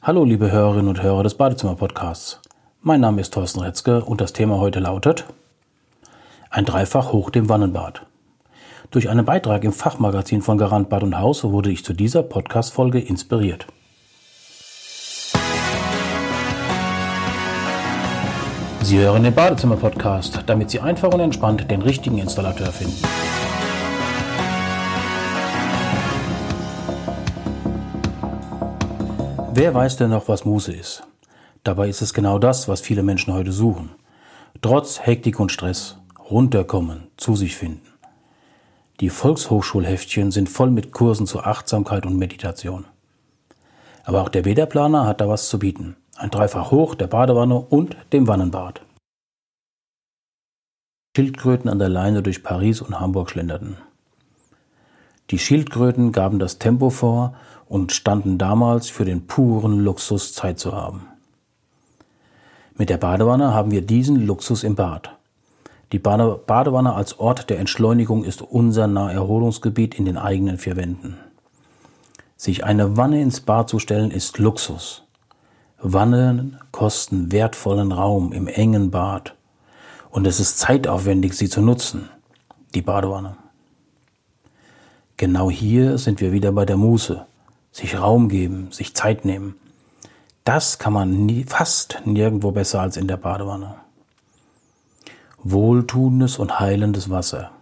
Hallo liebe Hörerinnen und Hörer des Badezimmer-Podcasts. Mein Name ist Thorsten Retzke und das Thema heute lautet Ein Dreifach hoch dem Wannenbad. Durch einen Beitrag im Fachmagazin von Garant Bad und Haus wurde ich zu dieser Podcast-Folge inspiriert. Sie hören den Badezimmer-Podcast, damit Sie einfach und entspannt den richtigen Installateur finden. Wer weiß denn noch, was Muße ist? Dabei ist es genau das, was viele Menschen heute suchen. Trotz Hektik und Stress runterkommen, zu sich finden. Die Volkshochschulheftchen sind voll mit Kursen zur Achtsamkeit und Meditation. Aber auch der Wederplaner hat da was zu bieten. Ein Dreifach hoch der Badewanne und dem Wannenbad. Schildkröten an der Leine durch Paris und Hamburg schlenderten. Die Schildkröten gaben das Tempo vor und standen damals für den puren Luxus Zeit zu haben. Mit der Badewanne haben wir diesen Luxus im Bad. Die Badewanne als Ort der Entschleunigung ist unser Naherholungsgebiet in den eigenen vier Wänden. Sich eine Wanne ins Bad zu stellen ist Luxus. Wannen kosten wertvollen Raum im engen Bad und es ist zeitaufwendig, sie zu nutzen, die Badewanne. Genau hier sind wir wieder bei der Muße, sich Raum geben, sich Zeit nehmen. Das kann man nie, fast nirgendwo besser als in der Badewanne. Wohltuendes und heilendes Wasser.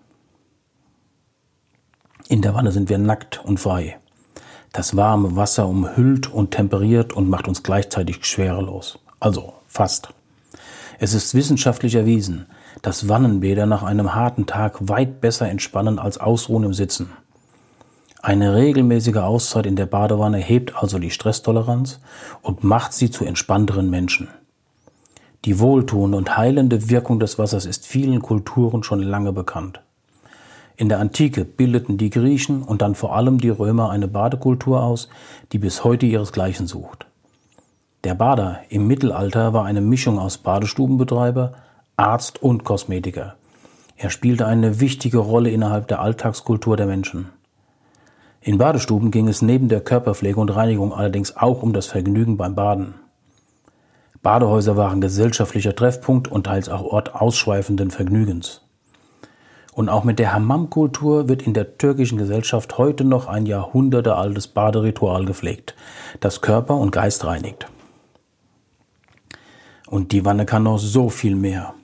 In der Wanne sind wir nackt und frei. Das warme Wasser umhüllt und temperiert und macht uns gleichzeitig schwerelos. Also fast. Es ist wissenschaftlich erwiesen, dass Wannenbäder nach einem harten Tag weit besser entspannen als Ausruhen im Sitzen. Eine regelmäßige Auszeit in der Badewanne hebt also die Stresstoleranz und macht sie zu entspannteren Menschen. Die wohltuende und heilende Wirkung des Wassers ist vielen Kulturen schon lange bekannt. In der Antike bildeten die Griechen und dann vor allem die Römer eine Badekultur aus, die bis heute ihresgleichen sucht. Der Bader im Mittelalter war eine Mischung aus Badestubenbetreiber, Arzt und Kosmetiker. Er spielte eine wichtige Rolle innerhalb der Alltagskultur der Menschen. In Badestuben ging es neben der Körperpflege und Reinigung allerdings auch um das Vergnügen beim Baden. Badehäuser waren gesellschaftlicher Treffpunkt und teils auch Ort ausschweifenden Vergnügens. Und auch mit der Hammam-Kultur wird in der türkischen Gesellschaft heute noch ein jahrhundertealtes Baderitual gepflegt, das Körper und Geist reinigt. Und die Wanne kann noch so viel mehr.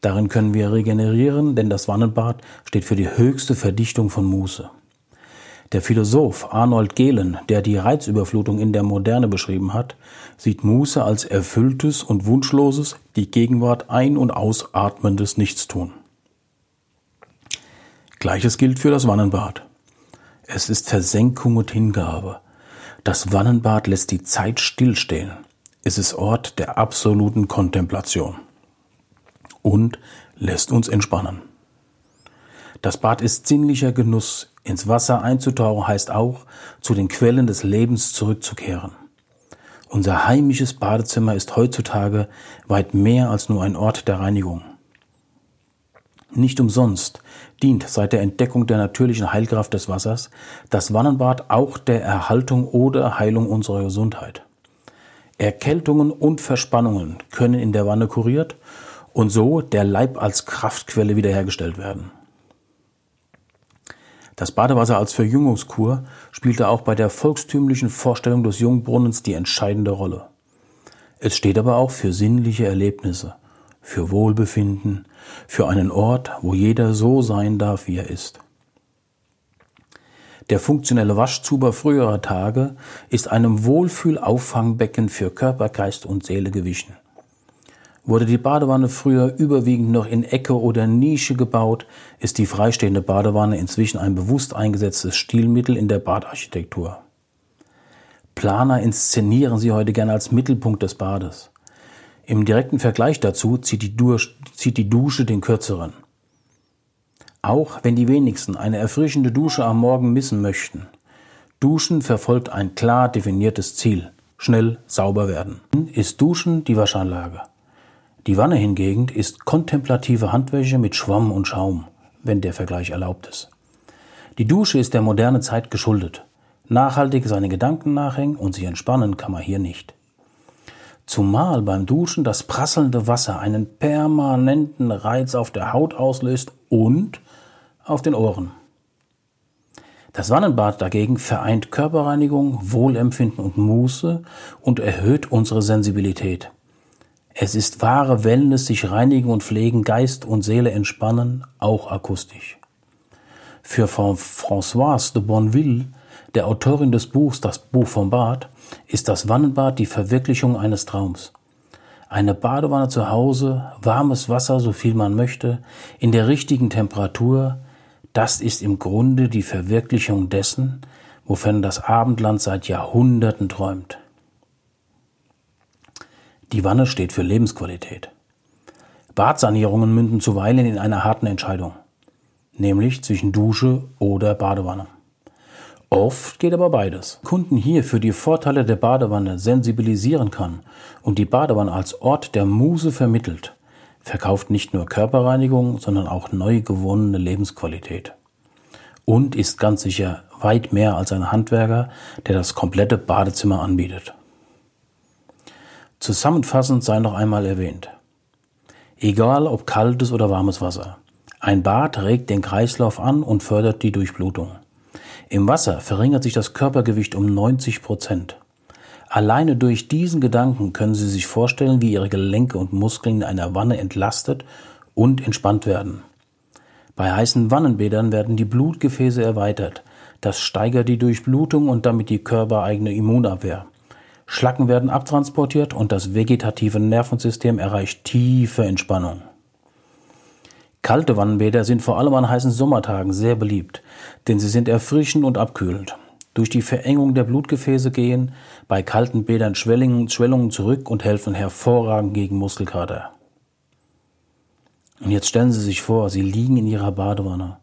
Darin können wir regenerieren, denn das Wannenbad steht für die höchste Verdichtung von Muße. Der Philosoph Arnold Gehlen, der die Reizüberflutung in der Moderne beschrieben hat, sieht Muße als erfülltes und wunschloses, die Gegenwart ein- und ausatmendes Nichtstun. Gleiches gilt für das Wannenbad. Es ist Versenkung und Hingabe. Das Wannenbad lässt die Zeit stillstehen. Es ist Ort der absoluten Kontemplation und lässt uns entspannen. Das Bad ist sinnlicher Genuss. Ins Wasser einzutauchen heißt auch, zu den Quellen des Lebens zurückzukehren. Unser heimisches Badezimmer ist heutzutage weit mehr als nur ein Ort der Reinigung. Nicht umsonst dient seit der Entdeckung der natürlichen Heilkraft des Wassers das Wannenbad auch der Erhaltung oder Heilung unserer Gesundheit. Erkältungen und Verspannungen können in der Wanne kuriert und so der Leib als Kraftquelle wiederhergestellt werden. Das Badewasser als Verjüngungskur spielte auch bei der volkstümlichen Vorstellung des Jungbrunnens die entscheidende Rolle. Es steht aber auch für sinnliche Erlebnisse, für Wohlbefinden, für einen Ort, wo jeder so sein darf, wie er ist. Der funktionelle Waschzuber früherer Tage ist einem Wohlfühlauffangbecken für Körper, Geist und Seele gewichen. Wurde die Badewanne früher überwiegend noch in Ecke oder Nische gebaut, ist die freistehende Badewanne inzwischen ein bewusst eingesetztes Stilmittel in der Badarchitektur. Planer inszenieren sie heute gerne als Mittelpunkt des Bades. Im direkten Vergleich dazu zieht die, zieht die Dusche den kürzeren. Auch wenn die wenigsten eine erfrischende Dusche am Morgen missen möchten. Duschen verfolgt ein klar definiertes Ziel. Schnell sauber werden. Ist Duschen die Waschanlage. Die Wanne hingegen ist kontemplative Handwäsche mit Schwamm und Schaum, wenn der Vergleich erlaubt ist. Die Dusche ist der moderne Zeit geschuldet. Nachhaltig seine Gedanken nachhängen und sich entspannen kann man hier nicht. Zumal beim Duschen das prasselnde Wasser einen permanenten Reiz auf der Haut auslöst und auf den Ohren. Das Wannenbad dagegen vereint Körperreinigung, Wohlempfinden und Muße und erhöht unsere Sensibilität. Es ist wahre Wellness, sich reinigen und pflegen, Geist und Seele entspannen, auch akustisch. Für Françoise de Bonneville, der Autorin des Buchs Das Buch vom Bad, ist das Wannenbad die Verwirklichung eines Traums. Eine Badewanne zu Hause, warmes Wasser, so viel man möchte, in der richtigen Temperatur, das ist im Grunde die Verwirklichung dessen, wovon das Abendland seit Jahrhunderten träumt. Die Wanne steht für Lebensqualität. Badsanierungen münden zuweilen in einer harten Entscheidung, nämlich zwischen Dusche oder Badewanne. Oft geht aber beides. Kunden hier für die Vorteile der Badewanne sensibilisieren kann und die Badewanne als Ort der Muse vermittelt, verkauft nicht nur Körperreinigung, sondern auch neu gewonnene Lebensqualität. Und ist ganz sicher weit mehr als ein Handwerker, der das komplette Badezimmer anbietet. Zusammenfassend sei noch einmal erwähnt. Egal ob kaltes oder warmes Wasser. Ein Bad regt den Kreislauf an und fördert die Durchblutung. Im Wasser verringert sich das Körpergewicht um 90 Prozent. Alleine durch diesen Gedanken können Sie sich vorstellen, wie Ihre Gelenke und Muskeln in einer Wanne entlastet und entspannt werden. Bei heißen Wannenbädern werden die Blutgefäße erweitert. Das steigert die Durchblutung und damit die körpereigene Immunabwehr. Schlacken werden abtransportiert und das vegetative Nervensystem erreicht tiefe Entspannung. Kalte Wannenbäder sind vor allem an heißen Sommertagen sehr beliebt, denn sie sind erfrischend und abkühlend durch die Verengung der Blutgefäße gehen bei kalten Bädern Schwellungen, zurück und helfen hervorragend gegen Muskelkater. Und jetzt stellen Sie sich vor, Sie liegen in Ihrer Badewanne,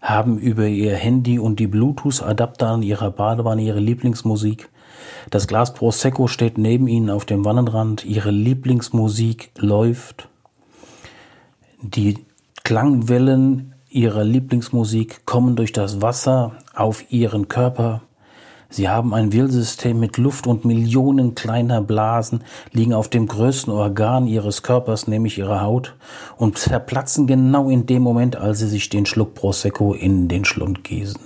haben über Ihr Handy und die Bluetooth-Adapter an Ihrer Badewanne Ihre Lieblingsmusik. Das Glas Prosecco steht neben Ihnen auf dem Wannenrand. Ihre Lieblingsmusik läuft. Die Klangwellen ihrer Lieblingsmusik kommen durch das Wasser auf ihren Körper. Sie haben ein Wirrsystem mit Luft und Millionen kleiner Blasen, liegen auf dem größten Organ ihres Körpers, nämlich ihrer Haut, und zerplatzen genau in dem Moment, als sie sich den Schluck Prosecco in den Schlund gießen.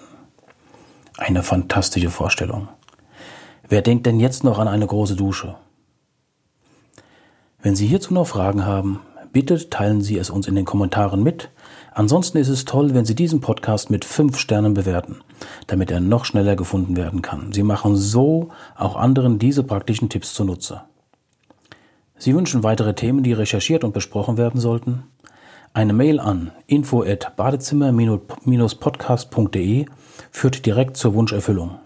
Eine fantastische Vorstellung. Wer denkt denn jetzt noch an eine große Dusche? Wenn Sie hierzu noch Fragen haben, bitte teilen Sie es uns in den Kommentaren mit. Ansonsten ist es toll, wenn Sie diesen Podcast mit fünf Sternen bewerten, damit er noch schneller gefunden werden kann. Sie machen so auch anderen diese praktischen Tipps zunutze. Sie wünschen weitere Themen, die recherchiert und besprochen werden sollten? Eine Mail an info@badezimmer-podcast.de führt direkt zur Wunscherfüllung.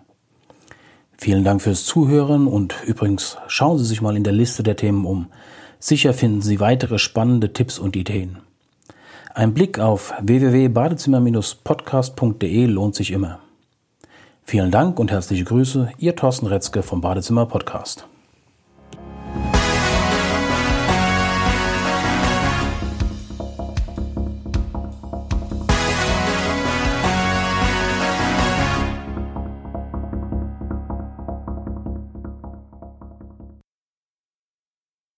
Vielen Dank fürs Zuhören und übrigens schauen Sie sich mal in der Liste der Themen um. Sicher finden Sie weitere spannende Tipps und Ideen. Ein Blick auf www.badezimmer-podcast.de lohnt sich immer. Vielen Dank und herzliche Grüße, Ihr Thorsten Retzke vom Badezimmer Podcast.